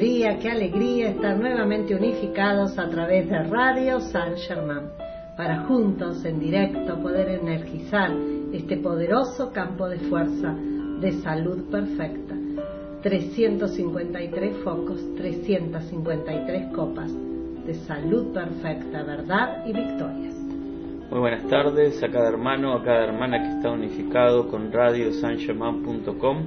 alegría, qué alegría estar nuevamente unificados a través de Radio San Germán, para juntos en directo poder energizar este poderoso campo de fuerza de salud perfecta. 353 focos, 353 copas de salud perfecta, verdad y victorias. Muy buenas tardes a cada hermano, a cada hermana que está unificado con radiosangerman.com.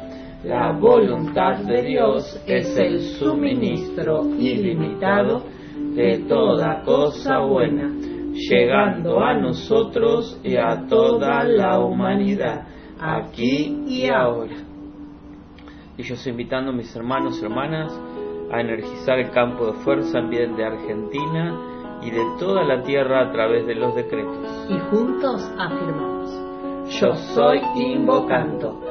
La voluntad de Dios es el suministro ilimitado de toda cosa buena, llegando a nosotros y a toda la humanidad, aquí y ahora. y yo estoy invitando a mis hermanos y hermanas a energizar el campo de fuerza en bien de Argentina y de toda la tierra a través de los decretos. Y juntos afirmamos, yo soy invocando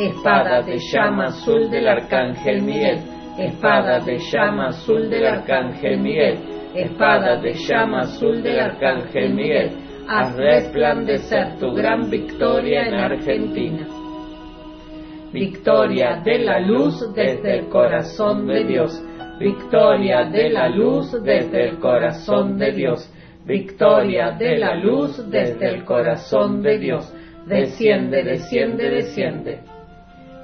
Espada de llama azul del Arcángel Miguel, espada de llama azul del Arcángel Miguel, espada de llama azul del Arcángel Miguel, haz resplandecer tu gran victoria en Argentina. Victoria de la luz desde el corazón de Dios. Victoria de la luz desde el corazón de Dios. Victoria de la luz desde el corazón de Dios. Desciende, desciende, desciende.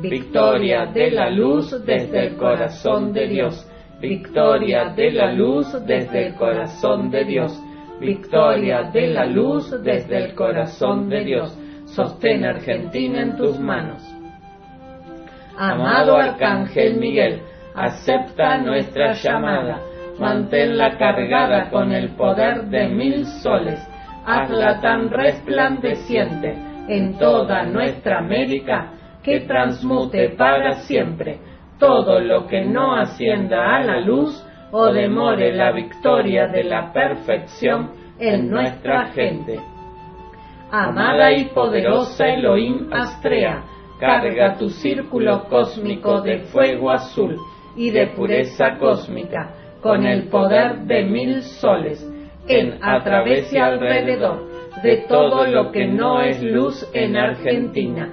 Victoria de la luz desde el corazón de Dios. Victoria de la luz desde el corazón de Dios. Victoria de la luz desde el corazón de Dios. Sostén Argentina en tus manos. Amado Arcángel Miguel, acepta nuestra llamada, manténla cargada con el poder de mil soles, hazla tan resplandeciente en toda nuestra América que transmute para siempre todo lo que no ascienda a la luz o demore la victoria de la perfección en nuestra gente. Amada y poderosa Elohim Astrea, carga tu círculo cósmico de fuego azul y de pureza cósmica con el poder de mil soles en, a través y alrededor de todo lo que no es luz en Argentina.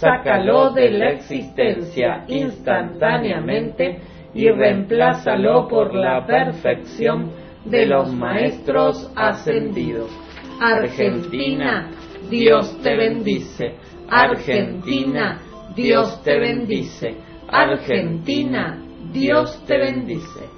Sácalo de la existencia instantáneamente y reemplázalo por la perfección de los maestros ascendidos. Argentina, Dios te bendice. Argentina, Dios te bendice. Argentina, Dios te bendice.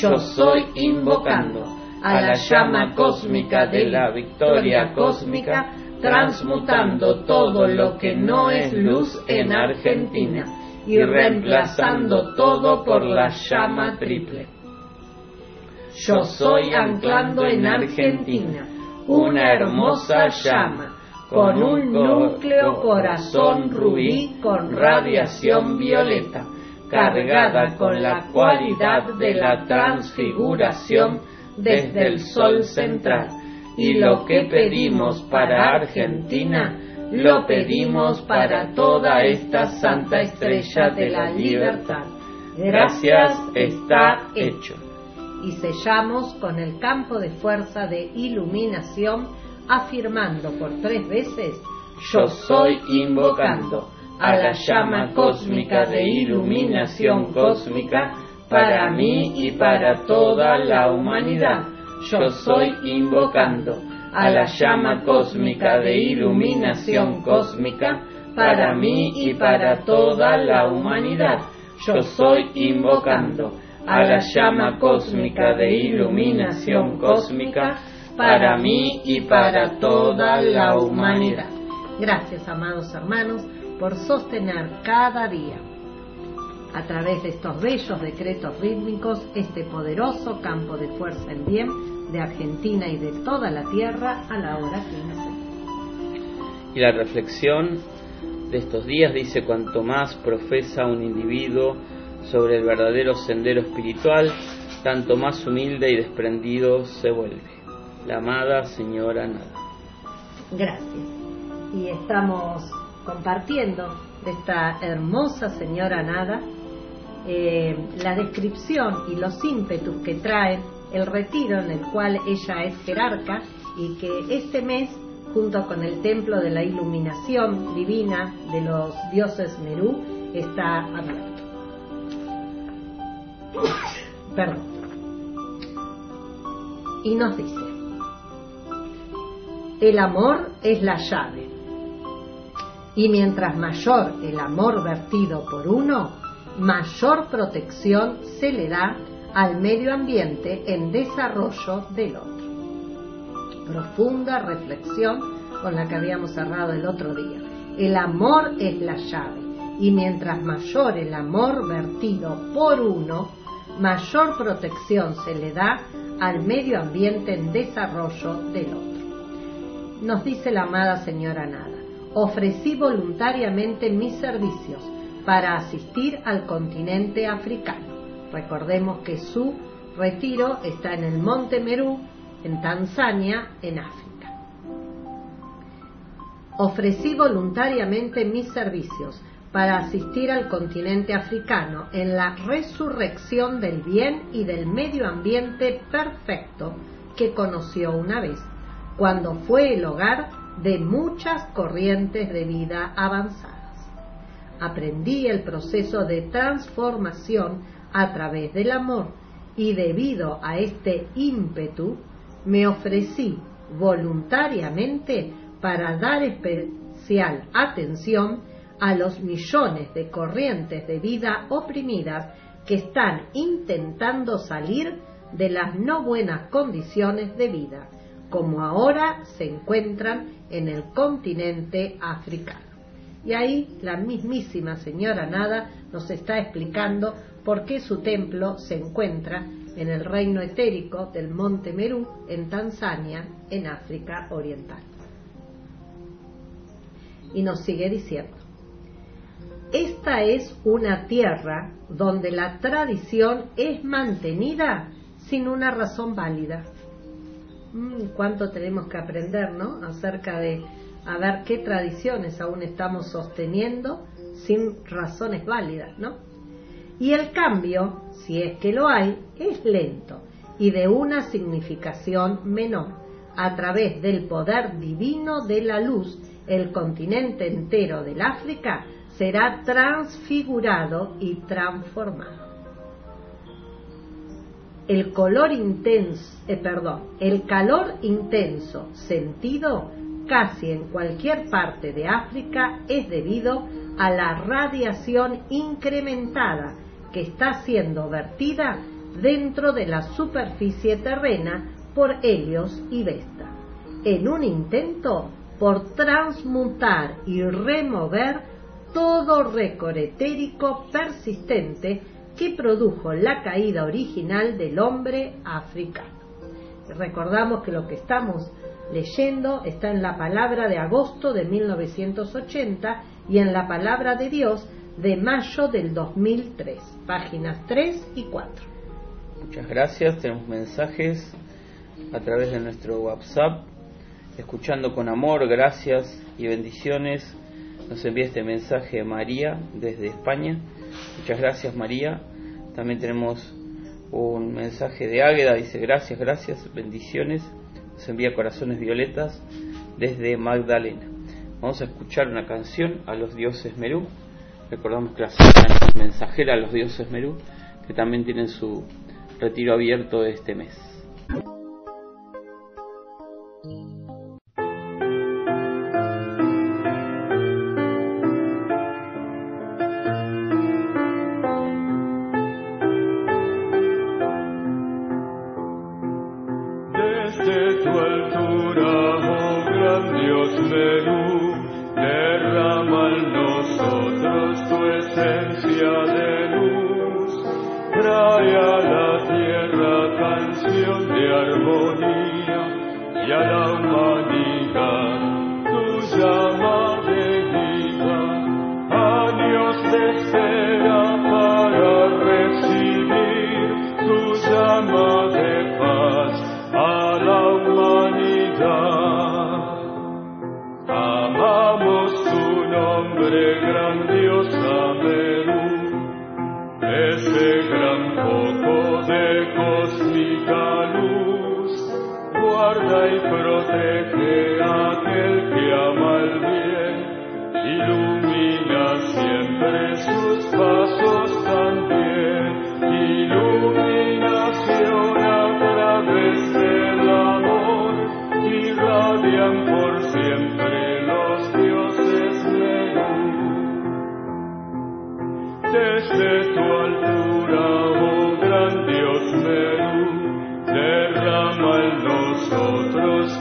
Yo soy invocando a la llama cósmica de la victoria cósmica transmutando todo lo que no es luz en Argentina y reemplazando todo por la llama triple. Yo soy anclando en Argentina una hermosa llama con un núcleo corazón rubí con radiación violeta, cargada con la cualidad de la transfiguración desde el sol central. Y lo que pedimos para Argentina, lo pedimos para toda esta santa estrella de la libertad. Gracias, está hecho. Y sellamos con el campo de fuerza de iluminación, afirmando por tres veces, yo soy invocando a la llama cósmica de iluminación cósmica para mí y para toda la humanidad. Yo soy invocando a la llama cósmica de iluminación cósmica para mí y para toda la humanidad. Yo soy invocando a la llama cósmica de iluminación cósmica para mí y para toda la humanidad. Gracias, amados hermanos, por sostener cada día a través de estos bellos decretos rítmicos este poderoso campo de fuerza en bien de Argentina y de toda la tierra a la hora 15. Y la reflexión de estos días dice cuanto más profesa un individuo sobre el verdadero sendero espiritual, tanto más humilde y desprendido se vuelve. La amada señora Nada. Gracias. Y estamos compartiendo de esta hermosa señora Nada eh, la descripción y los ímpetus que trae el retiro en el cual ella es jerarca y que este mes, junto con el templo de la iluminación divina de los dioses Merú, está abierto. Perdón. Y nos dice, el amor es la llave. Y mientras mayor el amor vertido por uno, mayor protección se le da al medio ambiente en desarrollo del otro. Profunda reflexión con la que habíamos cerrado el otro día. El amor es la llave y mientras mayor el amor vertido por uno, mayor protección se le da al medio ambiente en desarrollo del otro. Nos dice la amada señora Nada, ofrecí voluntariamente mis servicios para asistir al continente africano. Recordemos que su retiro está en el Monte Merú, en Tanzania, en África. Ofrecí voluntariamente mis servicios para asistir al continente africano en la resurrección del bien y del medio ambiente perfecto que conoció una vez, cuando fue el hogar de muchas corrientes de vida avanzadas. Aprendí el proceso de transformación a través del amor y debido a este ímpetu me ofrecí voluntariamente para dar especial atención a los millones de corrientes de vida oprimidas que están intentando salir de las no buenas condiciones de vida, como ahora se encuentran en el continente africano. Y ahí la mismísima señora Nada nos está explicando por qué su templo se encuentra en el reino etérico del monte Merú, en Tanzania, en África Oriental. Y nos sigue diciendo, esta es una tierra donde la tradición es mantenida sin una razón válida. Mm, ¿Cuánto tenemos que aprender, no? Acerca de a ver qué tradiciones aún estamos sosteniendo sin razones válidas, ¿no? Y el cambio, si es que lo hay, es lento y de una significación menor. A través del poder divino de la luz, el continente entero del África será transfigurado y transformado. El color intenso, eh, perdón, el calor intenso sentido casi en cualquier parte de África es debido a la radiación incrementada que está siendo vertida dentro de la superficie terrena por Helios y Vesta, en un intento por transmutar y remover todo récord etérico persistente que produjo la caída original del hombre africano. Recordamos que lo que estamos leyendo está en la palabra de agosto de 1980 y en la palabra de Dios de mayo del 2003, páginas 3 y 4. Muchas gracias, tenemos mensajes a través de nuestro WhatsApp. Escuchando con amor, gracias y bendiciones. Nos envía este mensaje María desde España. Muchas gracias María. También tenemos un mensaje de Águeda, dice gracias, gracias, bendiciones. Nos envía corazones violetas desde Magdalena. Vamos a escuchar una canción a los dioses Merú. Recordamos que la es mensajera a los dioses Merú, que también tienen su retiro abierto este mes.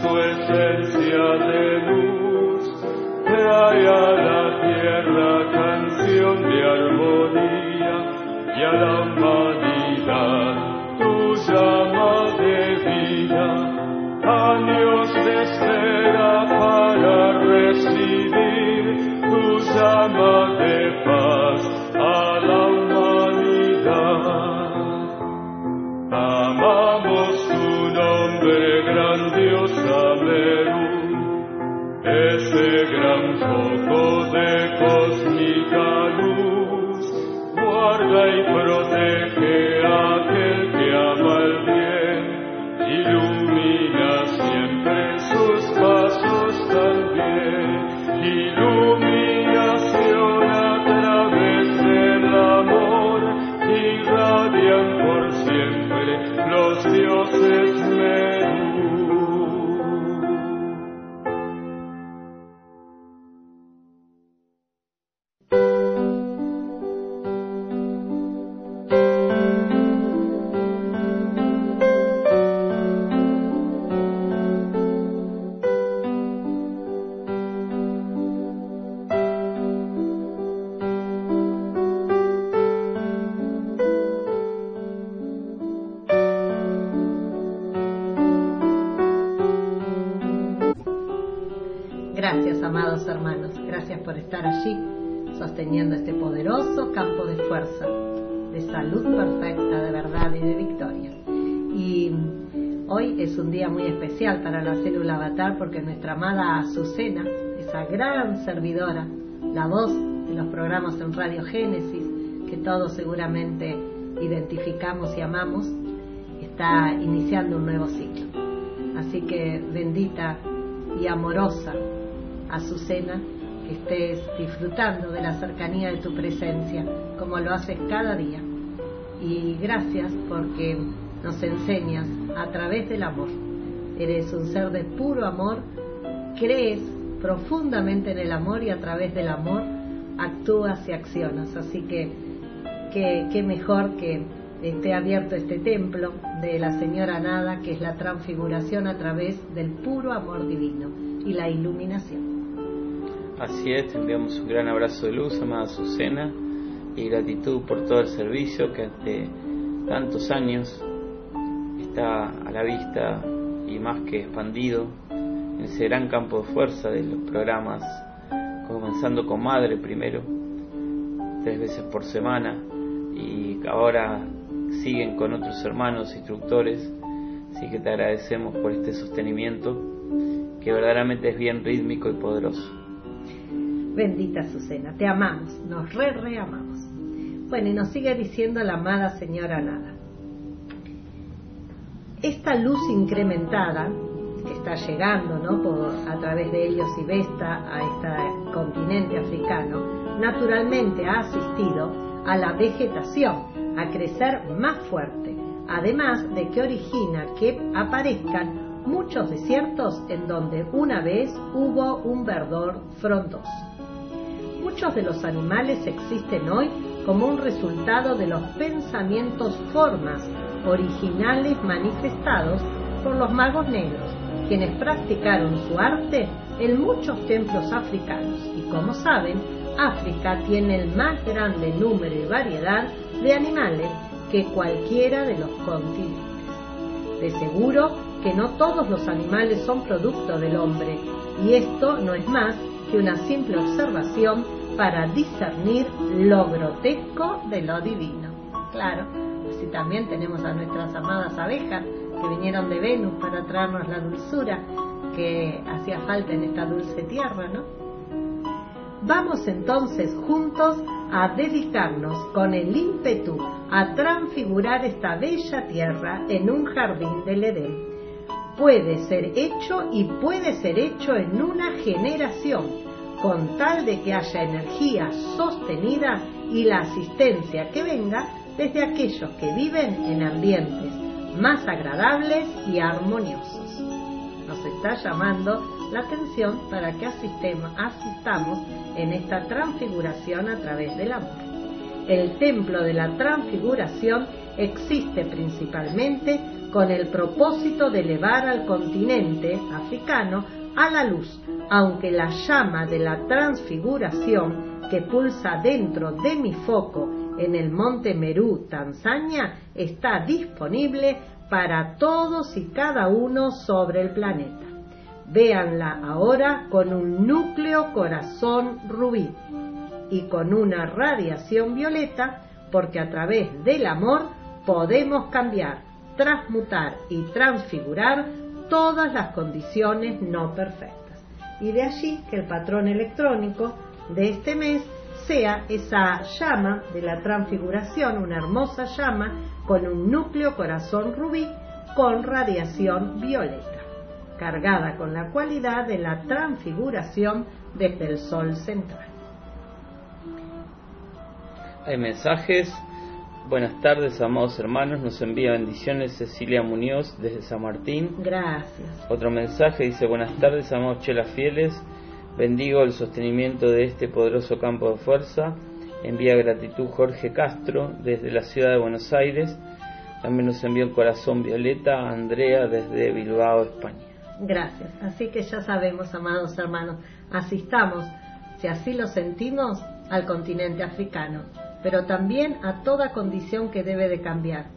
Porque servidora, la voz de los programas en Radio Génesis, que todos seguramente identificamos y amamos, está iniciando un nuevo ciclo. Así que bendita y amorosa Azucena, que estés disfrutando de la cercanía de tu presencia, como lo haces cada día. Y gracias porque nos enseñas a través del amor eres un ser de puro amor, crees profundamente en el amor y a través del amor actúas y accionas. Así que qué mejor que esté abierto este templo de la Señora Nada, que es la transfiguración a través del puro amor divino. y la iluminación. Así es, te enviamos un gran abrazo de luz, amada Azucena, y gratitud por todo el servicio que ante tantos años está a la vista y más que expandido ese gran campo de fuerza de los programas, comenzando con Madre primero, tres veces por semana, y ahora siguen con otros hermanos instructores, así que te agradecemos por este sostenimiento que verdaderamente es bien rítmico y poderoso. Bendita Azucena, te amamos, nos re, re amamos. Bueno, y nos sigue diciendo la amada señora Nada. Esta luz incrementada está llegando ¿no? Por, a través de ellos y Vesta a este continente africano, naturalmente ha asistido a la vegetación a crecer más fuerte, además de que origina que aparezcan muchos desiertos en donde una vez hubo un verdor frondoso. Muchos de los animales existen hoy como un resultado de los pensamientos formas originales manifestados por los magos negros, quienes practicaron su arte en muchos templos africanos. Y como saben, África tiene el más grande número y variedad de animales que cualquiera de los continentes. De seguro que no todos los animales son producto del hombre, y esto no es más que una simple observación para discernir lo grotesco de lo divino. Claro, así también tenemos a nuestras amadas abejas que vinieron de Venus para traernos la dulzura que hacía falta en esta dulce tierra, ¿no? Vamos entonces juntos a dedicarnos con el ímpetu a transfigurar esta bella tierra en un jardín del Edén. Puede ser hecho y puede ser hecho en una generación, con tal de que haya energía sostenida y la asistencia que venga desde aquellos que viven en ambientes más agradables y armoniosos. Nos está llamando la atención para que asistamos en esta transfiguración a través del amor. El templo de la transfiguración existe principalmente con el propósito de elevar al continente africano a la luz, aunque la llama de la transfiguración que pulsa dentro de mi foco en el monte Merú, Tanzania, está disponible para todos y cada uno sobre el planeta. Véanla ahora con un núcleo corazón rubí y con una radiación violeta, porque a través del amor podemos cambiar, transmutar y transfigurar todas las condiciones no perfectas. Y de allí que el patrón electrónico de este mes sea esa llama de la transfiguración, una hermosa llama con un núcleo corazón rubí con radiación violeta cargada con la cualidad de la transfiguración desde el Sol central. Hay mensajes. Buenas tardes, amados hermanos. Nos envía bendiciones Cecilia Muñoz desde San Martín. Gracias. Otro mensaje dice, buenas tardes, amados chelas fieles. Bendigo el sostenimiento de este poderoso campo de fuerza. Envía gratitud Jorge Castro desde la ciudad de Buenos Aires. También nos envía un corazón violeta a Andrea desde Bilbao, España. Gracias. Así que ya sabemos, amados hermanos, asistamos, si así lo sentimos, al continente africano, pero también a toda condición que debe de cambiar,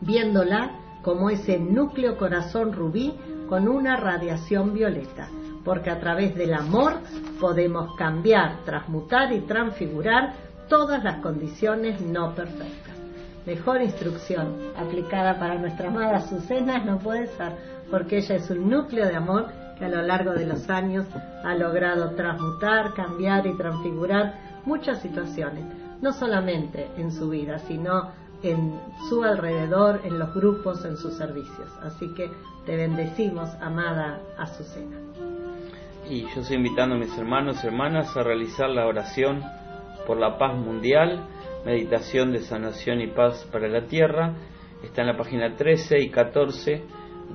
viéndola como ese núcleo corazón rubí con una radiación violeta, porque a través del amor podemos cambiar, transmutar y transfigurar todas las condiciones no perfectas. Mejor instrucción aplicada para nuestra amada Azucena no puede ser porque ella es un núcleo de amor que a lo largo de los años ha logrado transmutar, cambiar y transfigurar muchas situaciones, no solamente en su vida, sino en su alrededor, en los grupos, en sus servicios. Así que te bendecimos, amada Azucena. Y yo estoy invitando a mis hermanos y hermanas a realizar la oración por la paz mundial, meditación de sanación y paz para la tierra. Está en la página 13 y 14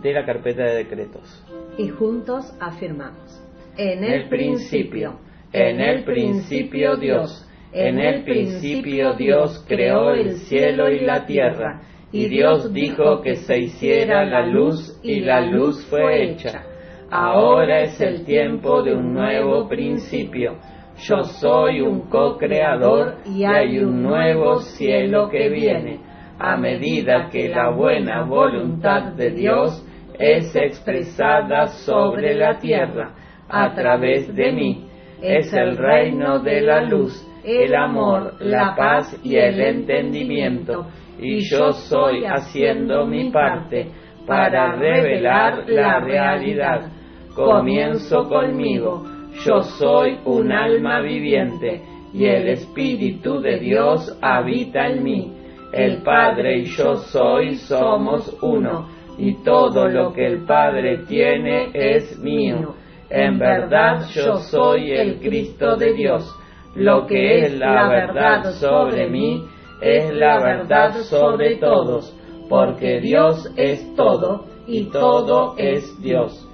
de la carpeta de decretos. Y juntos afirmamos. En el principio, en el principio Dios, en el principio Dios creó el cielo y la tierra, y Dios dijo que se hiciera la luz y la luz fue hecha. ahora es el tiempo de un nuevo principio. Yo soy un co-creador y hay un nuevo cielo que viene. A medida que la buena voluntad de Dios es expresada sobre la tierra a través de mí, es el reino de la luz, el amor, la paz y el entendimiento. Y yo soy haciendo mi parte para revelar la realidad. Comienzo conmigo. Yo soy un alma viviente y el Espíritu de Dios habita en mí. El Padre y yo soy somos uno y todo lo que el Padre tiene es mío. En verdad yo soy el Cristo de Dios. Lo que es la verdad sobre mí es la verdad sobre todos, porque Dios es todo y todo es Dios.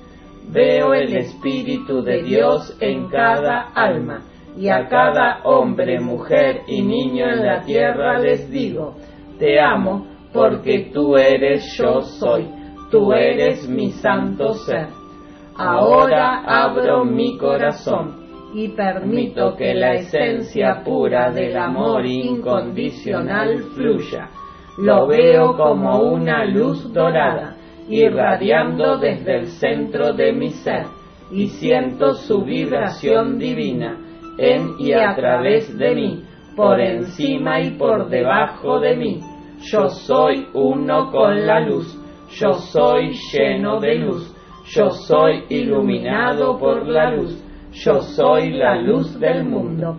Veo el Espíritu de Dios en cada alma, y a cada hombre, mujer y niño en la tierra les digo, te amo porque tú eres yo soy, tú eres mi santo ser. Ahora abro mi corazón y permito que la esencia pura del amor incondicional fluya. Lo veo como una luz dorada, irradiando desde el centro de mi ser, y siento su vibración divina en y a través de mí, por encima y por debajo de mí. Yo soy uno con la luz, yo soy lleno de luz yo soy iluminado por la luz, yo soy la luz del mundo.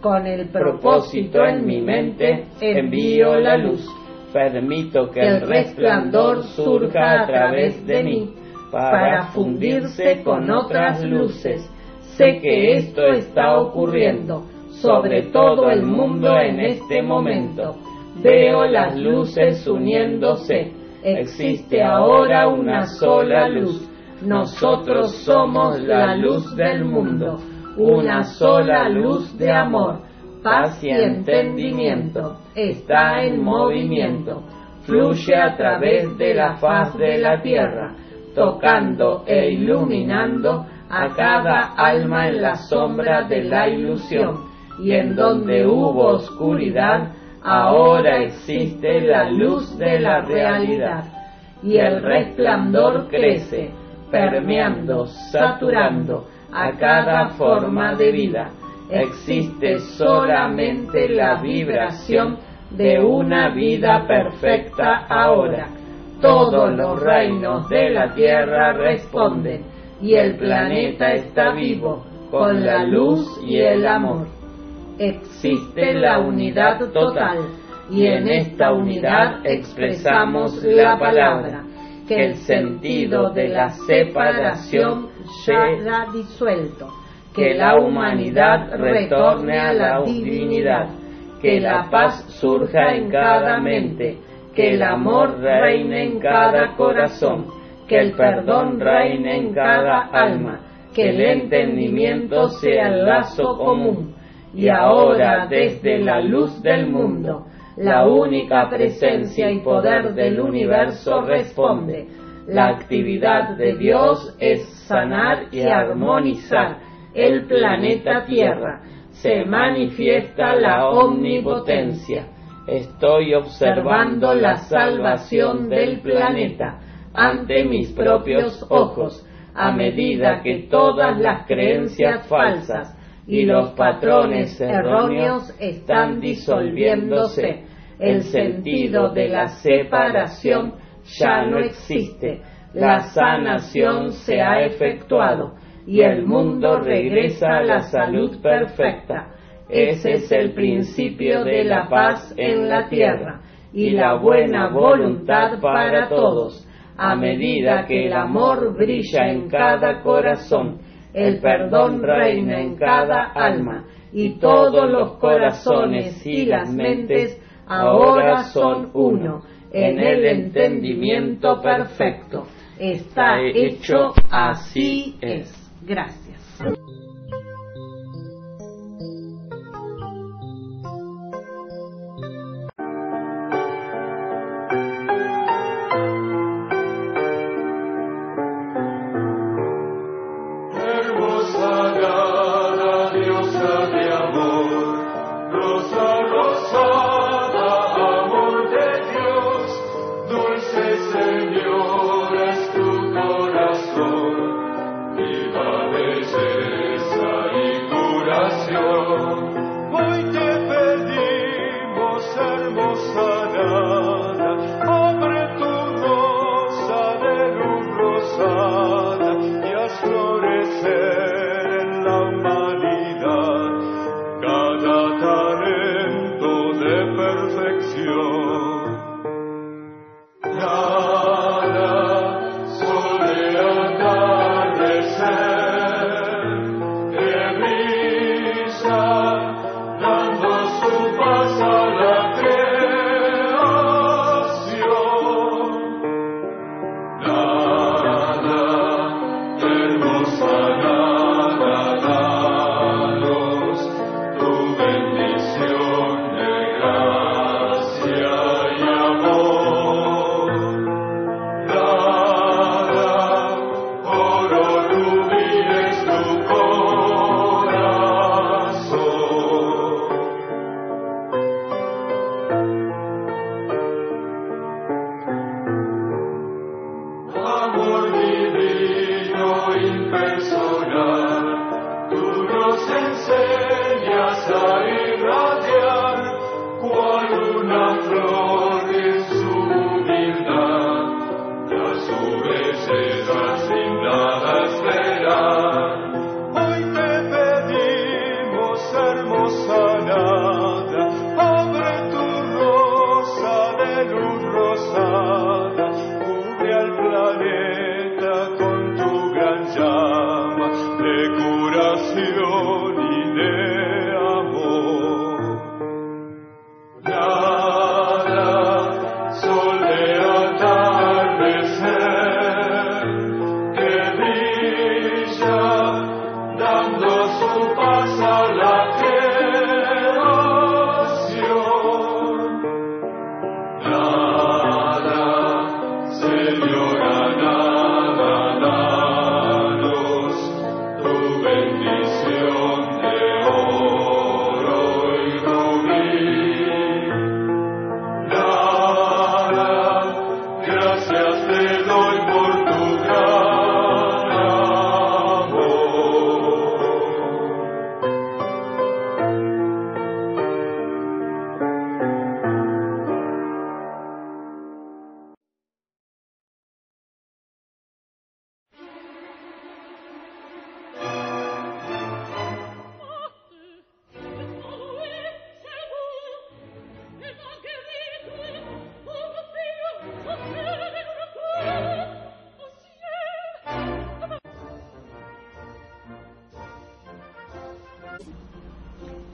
Con el propósito en mi mente envío la luz. Permito que el resplandor surja a través de mí para fundirse con otras luces. Sé que esto está ocurriendo sobre todo el mundo en este momento. Veo las luces uniéndose. Existe ahora una sola luz nosotros somos la luz del mundo, una sola luz de amor, paz y entendimiento. Está en movimiento, fluye a través de la faz de la tierra, tocando e iluminando a cada alma en la sombra de la ilusión. Y en donde hubo oscuridad, ahora existe la luz de la realidad. Y el resplandor crece permeando, saturando a cada forma de vida. Existe solamente la vibración de una vida perfecta ahora. Todos los reinos de la tierra responden y el planeta está vivo con la luz y el amor. Existe la unidad total y en esta unidad expresamos la palabra que el sentido de la separación sea disuelto, que la humanidad retorne a la divinidad, que la paz surja en cada mente, que el amor reine en cada corazón, que el perdón reine en cada alma, que el entendimiento sea el lazo común, y ahora desde la luz del mundo, la única presencia y poder del universo responde. La actividad de Dios es sanar y armonizar el planeta Tierra. Se manifiesta la omnipotencia. Estoy observando la salvación del planeta ante mis propios ojos, a medida que todas las creencias falsas y los patrones erróneos están disolviéndose. El sentido de la separación ya no existe. La sanación se ha efectuado y el mundo regresa a la salud perfecta. Ese es el principio de la paz en la tierra y la buena voluntad para todos. A medida que el amor brilla en cada corazón, el perdón reina en cada alma y todos los corazones y las mentes ahora son uno en el entendimiento perfecto. Está hecho, así es. Gracias.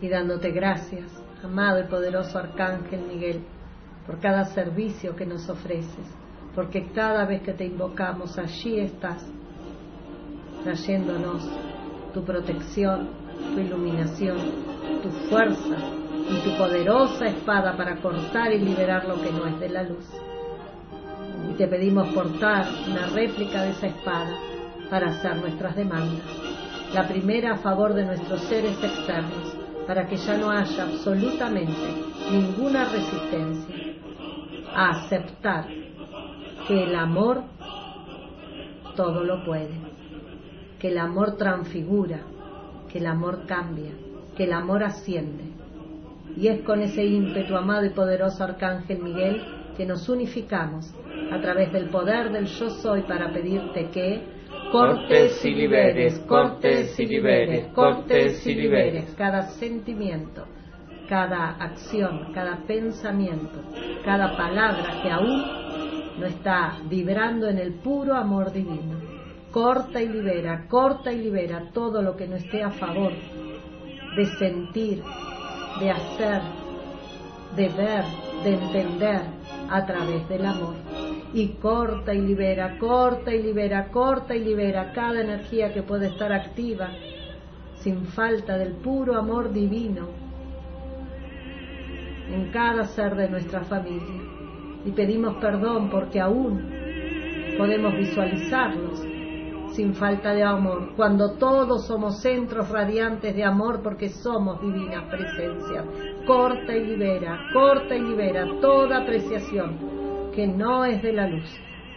Y dándote gracias, amado y poderoso Arcángel Miguel, por cada servicio que nos ofreces, porque cada vez que te invocamos allí estás, trayéndonos tu protección, tu iluminación, tu fuerza y tu poderosa espada para cortar y liberar lo que no es de la luz. Y te pedimos portar una réplica de esa espada para hacer nuestras demandas. La primera a favor de nuestros seres externos, para que ya no haya absolutamente ninguna resistencia a aceptar que el amor todo lo puede, que el amor transfigura, que el amor cambia, que el amor asciende. Y es con ese ímpetu, amado y poderoso Arcángel Miguel, que nos unificamos a través del poder del yo soy para pedirte que cortes y liberes, cortes y liberes, cortes y liberes cada sentimiento, cada acción, cada pensamiento, cada palabra que aún no está vibrando en el puro amor divino. Corta y libera, corta y libera todo lo que no esté a favor de sentir, de hacer, de ver, de entender a través del amor. Y corta y libera, corta y libera, corta y libera cada energía que puede estar activa sin falta del puro amor divino en cada ser de nuestra familia. Y pedimos perdón porque aún podemos visualizarlos sin falta de amor, cuando todos somos centros radiantes de amor porque somos divinas presencias. Corta y libera, corta y libera toda apreciación que no es de la luz.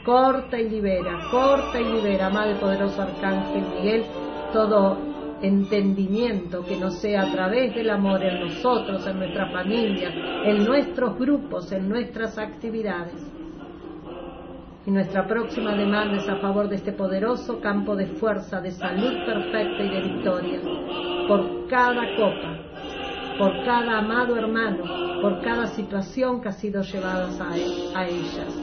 Corta y libera, corta y libera, amado poderoso Arcángel Miguel, todo entendimiento que no sea a través del amor en nosotros, en nuestra familia, en nuestros grupos, en nuestras actividades. Y nuestra próxima demanda es a favor de este poderoso campo de fuerza, de salud perfecta y de victoria, por cada copa, por cada amado hermano, por cada situación que ha sido llevada a, a ellas.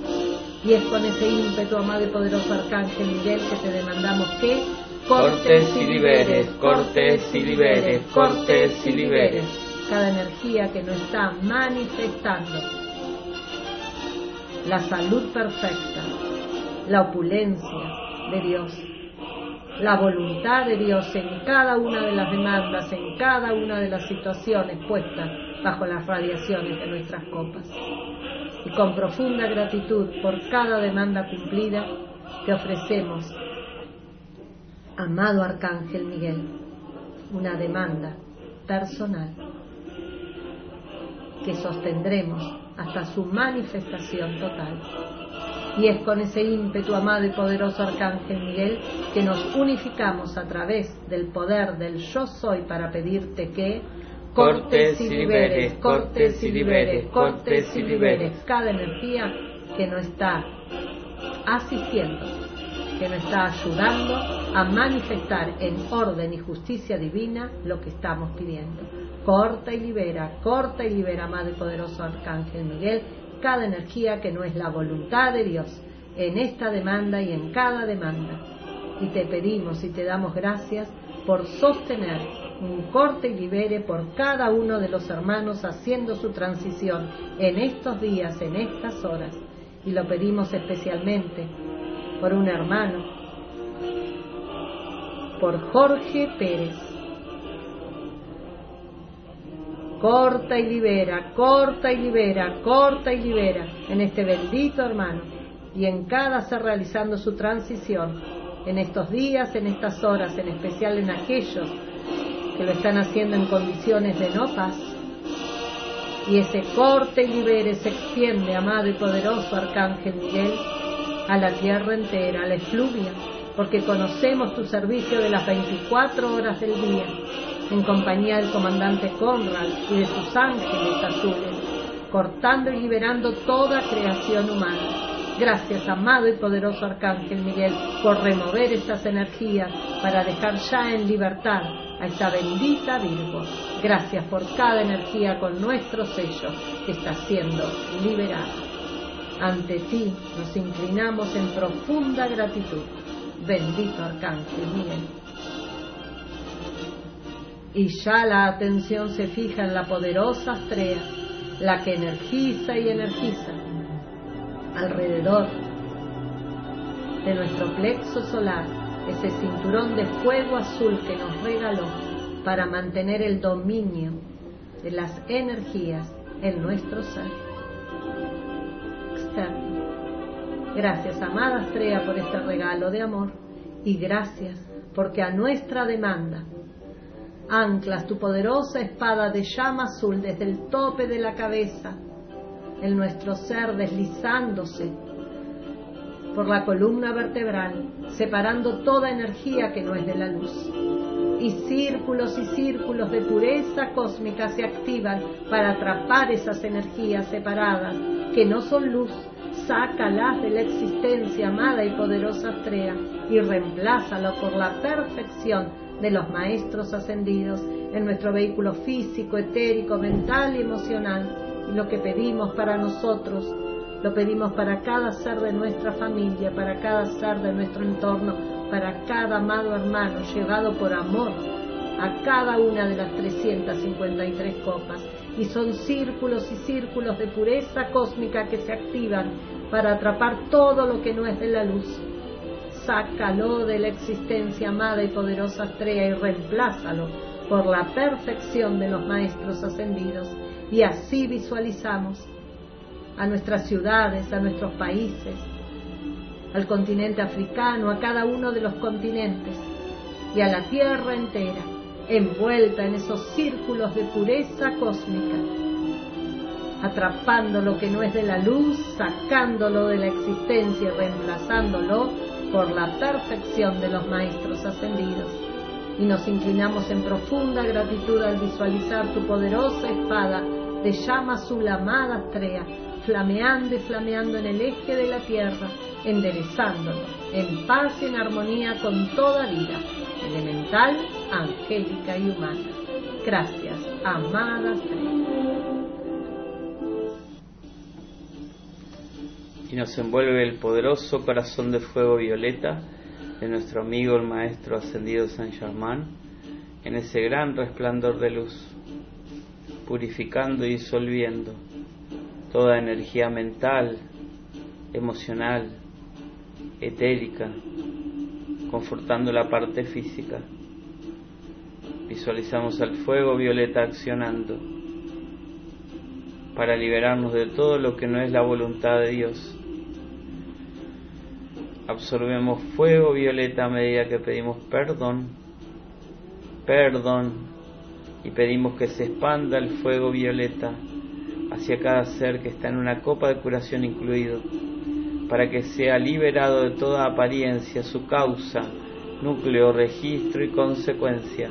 Y es con ese ímpetu, amado y poderoso Arcángel Miguel, que te demandamos que cortes y liberes, cortes y liberes, cortes y liberes. Cada energía que no está manifestando la salud perfecta, la opulencia de Dios, la voluntad de Dios en cada una de las demandas, en cada una de las situaciones puestas bajo las radiaciones de nuestras copas. Y con profunda gratitud por cada demanda cumplida, te ofrecemos amado Arcángel Miguel, una demanda personal que sostendremos hasta su manifestación total. Y es con ese ímpetu, amado y poderoso Arcángel Miguel, que nos unificamos a través del poder del yo soy para pedirte que cortes y liberes, cortes y liberes, cortes y liberes cada energía que no está asistiendo, que nos está ayudando a manifestar en orden y justicia divina lo que estamos pidiendo. Corta y libera, corta y libera, amado y poderoso Arcángel Miguel, cada energía que no es la voluntad de Dios en esta demanda y en cada demanda. Y te pedimos y te damos gracias por sostener un corte y libere por cada uno de los hermanos haciendo su transición en estos días, en estas horas. Y lo pedimos especialmente por un hermano, por Jorge Pérez. Corta y libera, corta y libera, corta y libera en este bendito hermano y en cada ser realizando su transición, en estos días, en estas horas, en especial en aquellos que lo están haciendo en condiciones de no paz. Y ese corte y libere se extiende, amado y poderoso Arcángel Miguel, a la tierra entera, a la efluvia, porque conocemos tu servicio de las 24 horas del día, en compañía del comandante Conrad y de sus ángeles azules, cortando y liberando toda creación humana. Gracias, amado y poderoso Arcángel Miguel, por remover estas energías para dejar ya en libertad a esta bendita Virgo. Gracias por cada energía con nuestro sello que está siendo liberada. Ante ti nos inclinamos en profunda gratitud. Bendito Arcángel Miguel. Y ya la atención se fija en la poderosa estrella, la que energiza y energiza alrededor de nuestro plexo solar, ese cinturón de fuego azul que nos regaló para mantener el dominio de las energías en nuestro ser externo. Gracias, amada estrella, por este regalo de amor y gracias porque a nuestra demanda anclas tu poderosa espada de llama azul desde el tope de la cabeza en nuestro ser deslizándose por la columna vertebral, separando toda energía que no es de la luz. Y círculos y círculos de pureza cósmica se activan para atrapar esas energías separadas que no son luz. Sácalas de la existencia amada y poderosa estrella y reemplázalo por la perfección de los maestros ascendidos en nuestro vehículo físico, etérico, mental y emocional. Y lo que pedimos para nosotros, lo pedimos para cada ser de nuestra familia, para cada ser de nuestro entorno, para cada amado hermano llevado por amor a cada una de las 353 copas. Y son círculos y círculos de pureza cósmica que se activan para atrapar todo lo que no es de la luz sácalo de la existencia amada y poderosa estrella y reemplázalo por la perfección de los maestros ascendidos. Y así visualizamos a nuestras ciudades, a nuestros países, al continente africano, a cada uno de los continentes y a la tierra entera, envuelta en esos círculos de pureza cósmica, atrapando lo que no es de la luz, sacándolo de la existencia y reemplazándolo por la perfección de los maestros ascendidos. Y nos inclinamos en profunda gratitud al visualizar tu poderosa espada de llama azul amada estrella, flameando y flameando en el eje de la tierra, enderezándolo en paz y en armonía con toda vida, elemental, angélica y humana. Gracias, amada estrella. Y nos envuelve el poderoso corazón de fuego violeta de nuestro amigo el Maestro Ascendido San Germán en ese gran resplandor de luz, purificando y disolviendo toda energía mental, emocional, etérica, confortando la parte física. Visualizamos al fuego violeta accionando para liberarnos de todo lo que no es la voluntad de Dios. Absorbemos fuego violeta a medida que pedimos perdón, perdón, y pedimos que se expanda el fuego violeta hacia cada ser que está en una copa de curación incluido, para que sea liberado de toda apariencia, su causa, núcleo, registro y consecuencia,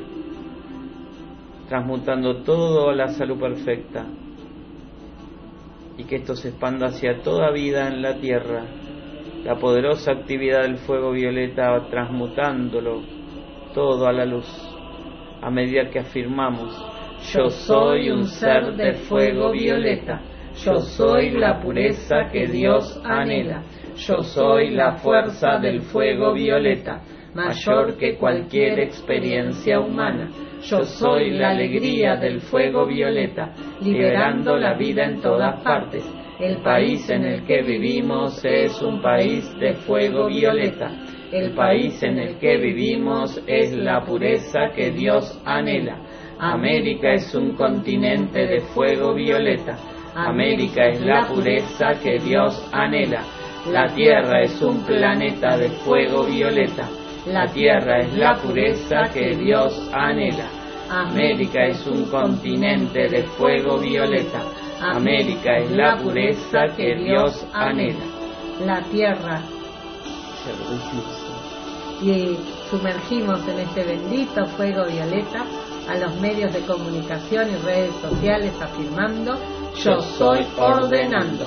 transmutando todo a la salud perfecta, y que esto se expanda hacia toda vida en la tierra la poderosa actividad del fuego violeta transmutándolo todo a la luz, a medida que afirmamos, yo soy un ser de fuego violeta, yo soy la pureza que Dios anhela, yo soy la fuerza del fuego violeta, mayor que cualquier experiencia humana. Yo soy la alegría del fuego violeta, liberando la vida en todas partes el país en el que vivimos es un país de fuego violeta. El país en el que vivimos es la pureza que Dios anhela. América es un continente de fuego violeta. América es la pureza que Dios anhela. La Tierra es un planeta de fuego violeta. La Tierra es la pureza que Dios anhela. América es un continente de fuego violeta. América es la pureza que Dios anhela. La tierra. Y sumergimos en este bendito fuego violeta a los medios de comunicación y redes sociales afirmando, yo soy ordenando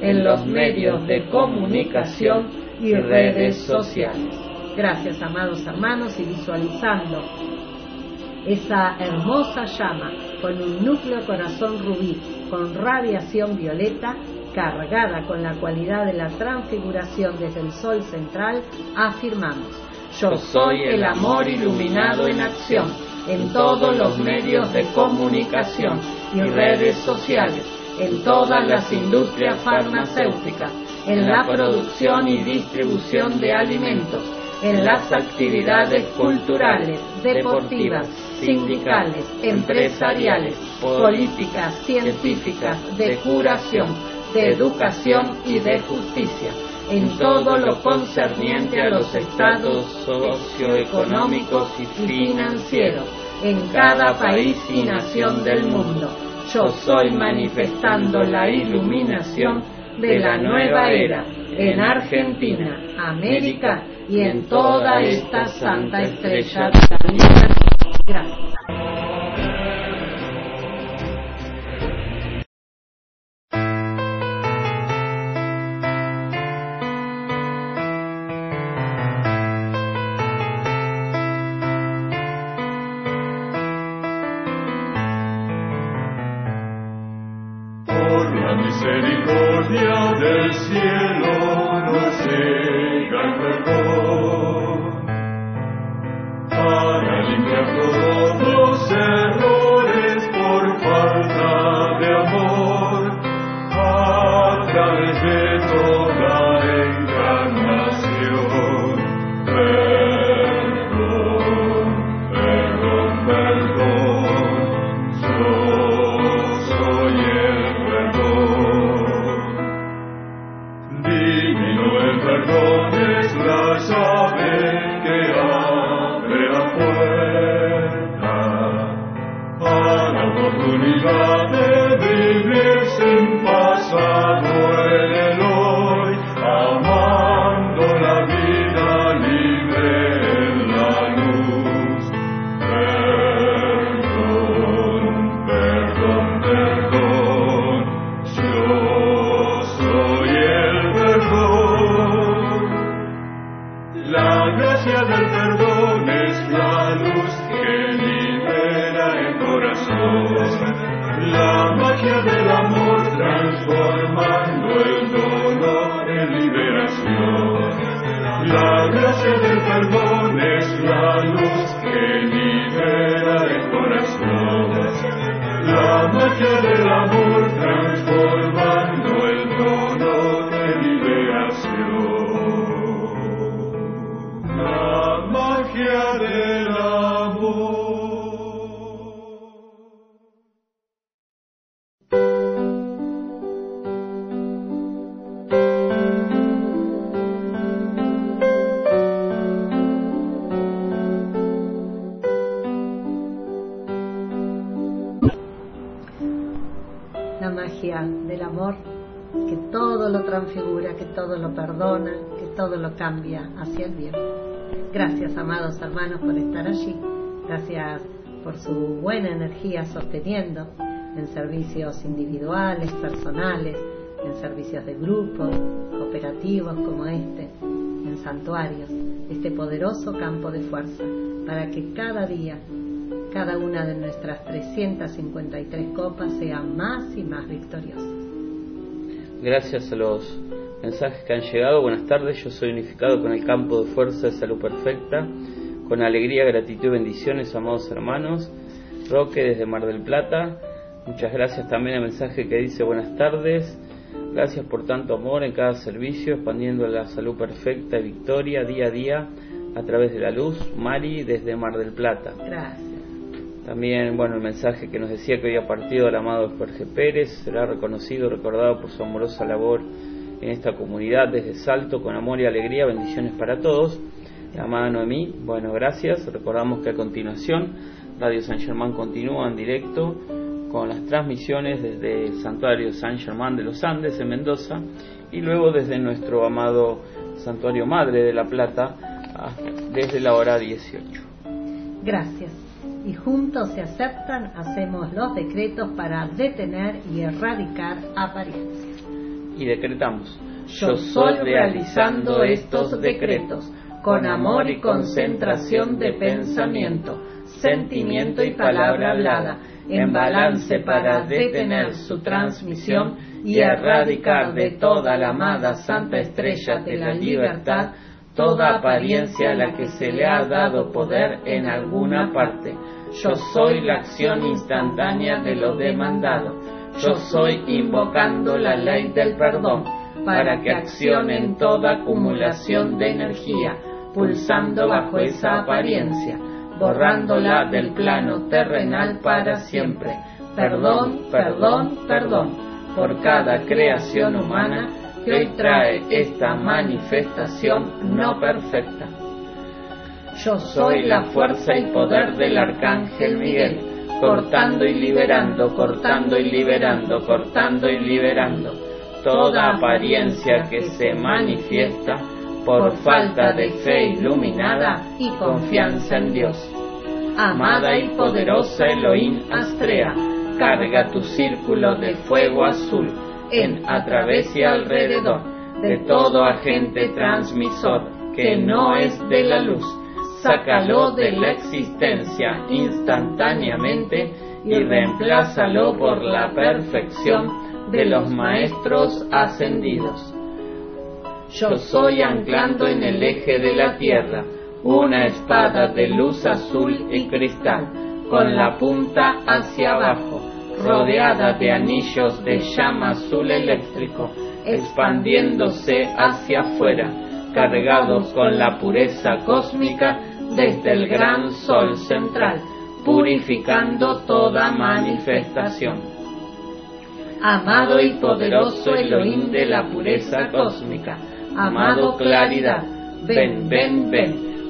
en los medios de comunicación y redes sociales. Gracias, amados hermanos, y visualizando esa hermosa llama con un núcleo corazón rubí, con radiación violeta, cargada con la cualidad de la transfiguración desde el sol central, afirmamos, yo soy el amor iluminado en acción en todos los medios de comunicación y redes sociales, en todas las industrias farmacéuticas, en la producción y distribución de alimentos, en las actividades culturales, deportivas, sindicales, empresariales, políticas, científicas, de curación, de educación y de justicia, en todo lo concerniente a los estados socioeconómicos y financieros, en cada país y nación del mundo. Yo soy manifestando la iluminación de la nueva era en Argentina, América y en toda esta santa estrella de la. Gracias. Través buena energía sosteniendo en servicios individuales, personales, en servicios de grupo, operativos como este, en santuarios, este poderoso campo de fuerza, para que cada día cada una de nuestras 353 copas sea más y más victoriosa. Gracias a los mensajes que han llegado. Buenas tardes, yo soy unificado con el campo de fuerza de salud perfecta. Con alegría, gratitud y bendiciones, amados hermanos. Roque desde Mar del Plata. Muchas gracias también al mensaje que dice buenas tardes. Gracias por tanto amor en cada servicio, expandiendo la salud perfecta y victoria día a día a través de la luz. Mari desde Mar del Plata. Gracias. También, bueno, el mensaje que nos decía que había partido el amado Jorge Pérez será reconocido y recordado por su amorosa labor en esta comunidad desde Salto con amor y alegría. Bendiciones para todos. La amada Noemí, bueno, gracias. Recordamos que a continuación Radio San Germán continúa en directo con las transmisiones desde el santuario San Germán de los Andes en Mendoza y luego desde nuestro amado santuario Madre de la Plata desde la hora 18. Gracias. Y juntos se aceptan, hacemos los decretos para detener y erradicar apariencias. Y decretamos. Yo soy realizando estos decretos con amor y concentración de pensamiento, sentimiento y palabra hablada, en balance para detener su transmisión y erradicar de toda la amada Santa Estrella de la Libertad toda apariencia a la que se le ha dado poder en alguna parte. Yo soy la acción instantánea de lo demandado. Yo soy invocando la ley del perdón para que accionen toda acumulación de energía, pulsando bajo esa apariencia, borrándola del plano terrenal para siempre. Perdón, perdón, perdón por cada creación humana que hoy trae esta manifestación no perfecta. Yo soy la fuerza y poder del Arcángel Miguel, cortando y liberando, cortando y liberando, cortando y liberando toda apariencia que se manifiesta por falta de fe iluminada y confianza en Dios. Amada y poderosa Elohim Astrea, carga tu círculo de fuego azul en, a través y alrededor de todo agente transmisor que no es de la luz. Sácalo de la existencia instantáneamente y reemplázalo por la perfección de los maestros ascendidos. Yo soy anclando en el eje de la tierra una espada de luz azul y cristal, con la punta hacia abajo rodeada de anillos de llama azul eléctrico, expandiéndose hacia afuera, cargados con la pureza cósmica desde el gran sol central, purificando toda manifestación. Amado y poderoso Elohim de la pureza cósmica, amado claridad, ven, ven, ven,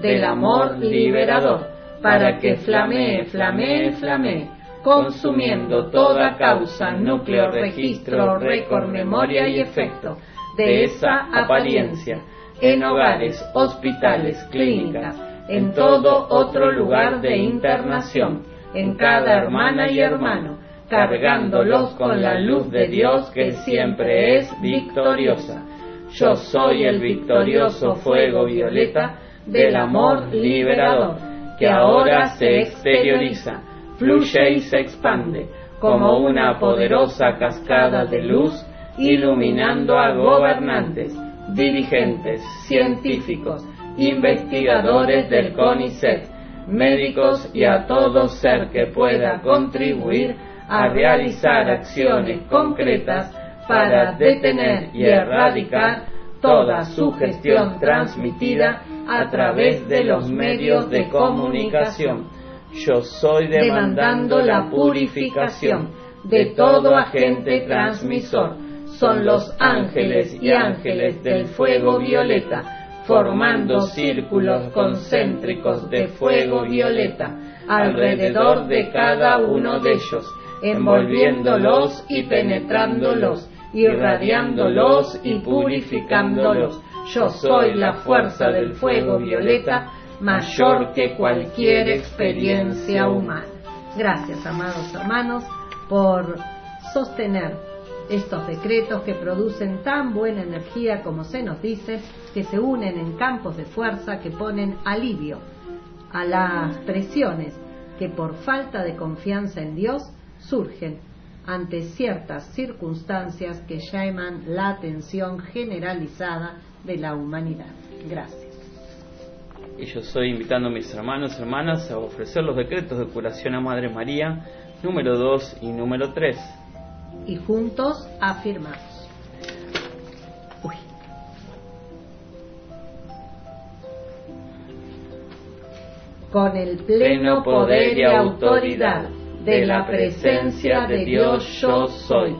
del amor liberador, para que flamee, flamee, flamee consumiendo toda causa, núcleo, registro, récord, memoria y efecto de esa apariencia en hogares, hospitales, clínicas, en todo otro lugar de internación, en cada hermana y hermano, cargándolos con la luz de Dios que siempre es victoriosa. Yo soy el victorioso fuego violeta del amor liberador, que ahora se exterioriza fluye y se expande como una poderosa cascada de luz, iluminando a gobernantes, dirigentes, científicos, investigadores del CONICET, médicos y a todo ser que pueda contribuir a realizar acciones concretas para detener y erradicar toda su gestión transmitida a través de los medios de comunicación yo soy demandando la purificación de todo agente transmisor. Son los ángeles y ángeles del fuego violeta, formando círculos concéntricos de fuego violeta alrededor de cada uno de ellos, envolviéndolos y penetrándolos, irradiándolos y purificándolos. Yo soy la fuerza del fuego violeta mayor que cualquier experiencia humana. Gracias, amados hermanos, por sostener estos decretos que producen tan buena energía como se nos dice, que se unen en campos de fuerza que ponen alivio a las presiones que por falta de confianza en Dios surgen ante ciertas circunstancias que llaman la atención generalizada de la humanidad. Gracias. Y yo estoy invitando a mis hermanos y hermanas a ofrecer los decretos de curación a Madre María número 2 y número 3. Y juntos afirmamos. Uy. Con el pleno poder y autoridad de la presencia de Dios yo soy,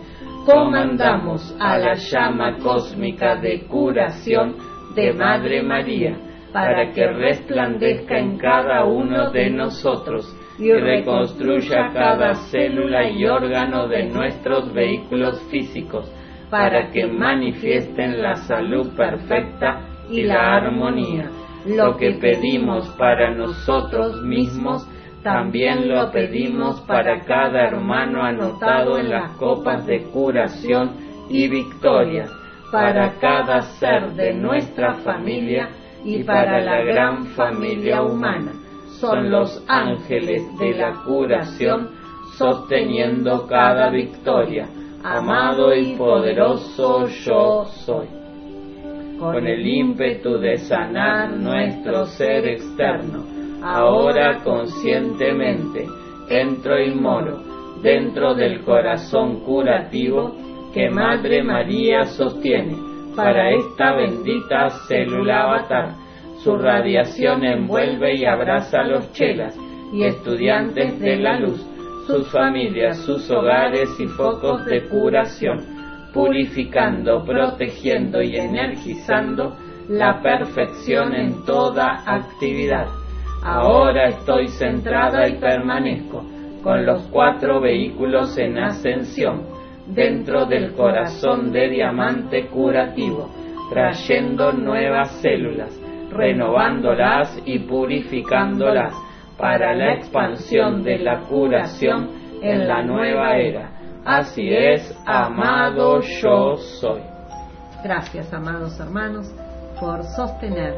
comandamos a la llama cósmica de curación de Madre María para que resplandezca en cada uno de nosotros y reconstruya cada célula y órgano de nuestros vehículos físicos para que manifiesten la salud perfecta y la armonía. Lo que pedimos para nosotros mismos, también lo pedimos para cada hermano anotado en las copas de curación y victoria, para cada ser de nuestra familia y para la gran familia humana. Son los ángeles de la curación sosteniendo cada victoria. Amado y poderoso yo soy. Con el ímpetu de sanar nuestro ser externo, ahora conscientemente entro y moro dentro del corazón curativo que Madre María sostiene para esta bendita célula avatar. Su radiación envuelve y abraza a los chelas y estudiantes de la luz, sus familias, sus hogares y focos de curación, purificando, protegiendo y energizando la perfección en toda actividad. Ahora estoy centrada y permanezco con los cuatro vehículos en ascensión dentro del corazón de diamante curativo, trayendo nuevas células, renovándolas y purificándolas para la expansión de la curación en la nueva era. Así es, amado yo soy. Gracias, amados hermanos, por sostener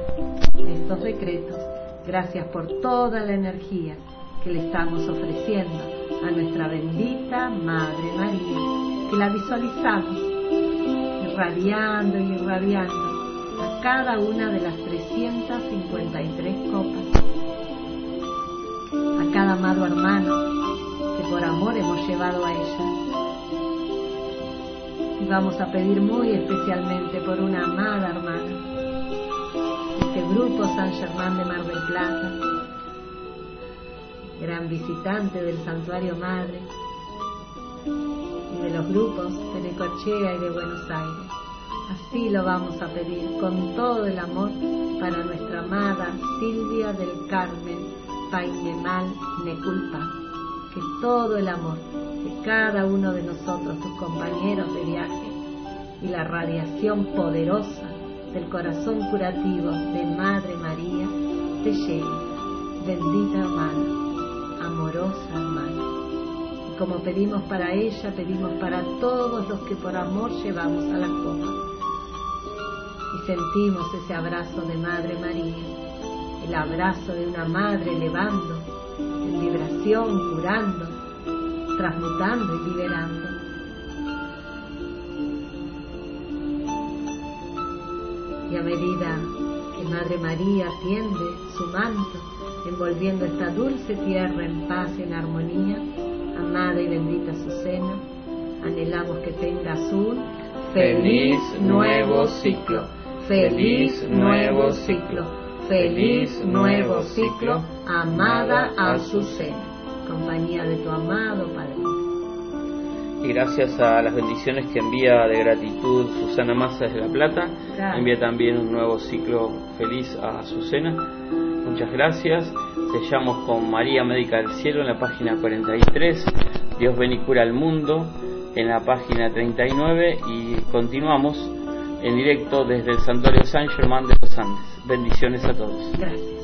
estos decretos. Gracias por toda la energía que le estamos ofreciendo a nuestra bendita Madre María que la visualizamos irradiando y irradiando a cada una de las 353 copas, a cada amado hermano que por amor hemos llevado a ella. Y vamos a pedir muy especialmente por una amada hermana, este grupo San Germán de Mar del Plata, gran visitante del Santuario Madre, de los grupos de Necochea y de Buenos Aires. Así lo vamos a pedir con todo el amor para nuestra amada Silvia del Carmen Painemal Neculpa. Que todo el amor de cada uno de nosotros, tus compañeros de viaje, y la radiación poderosa del corazón curativo de Madre María te llegue. Bendita hermana, amorosa hermana como pedimos para ella, pedimos para todos los que por amor llevamos a la copa. Y sentimos ese abrazo de Madre María, el abrazo de una madre elevando, en vibración, curando, transmutando y liberando. Y a medida que Madre María tiende su manto, envolviendo esta dulce tierra en paz y en armonía, amada y bendita Azucena, anhelamos que tengas un feliz nuevo ciclo, feliz nuevo ciclo, feliz nuevo ciclo, amada Azucena, compañía de tu amado Padre. Y gracias a las bendiciones que envía de gratitud Susana Massa desde La Plata, envía también un nuevo ciclo feliz a Azucena. Muchas gracias. Sellamos con María Médica del Cielo en la página 43, Dios ven y cura al mundo en la página 39 y continuamos en directo desde el Santuario San Germán de los Andes. Bendiciones a todos. Gracias.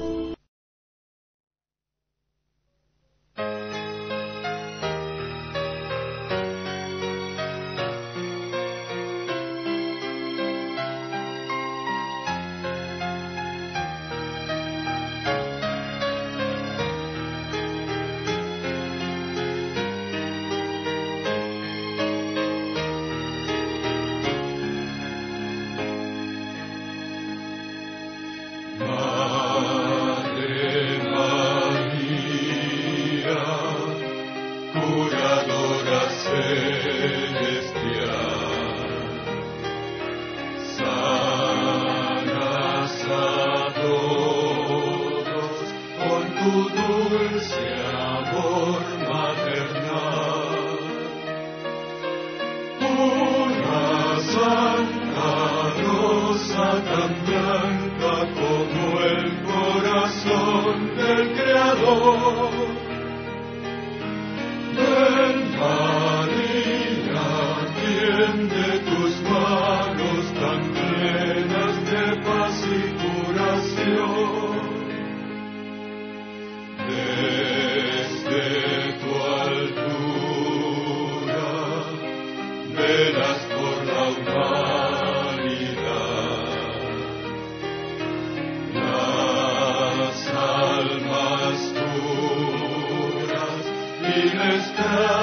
Les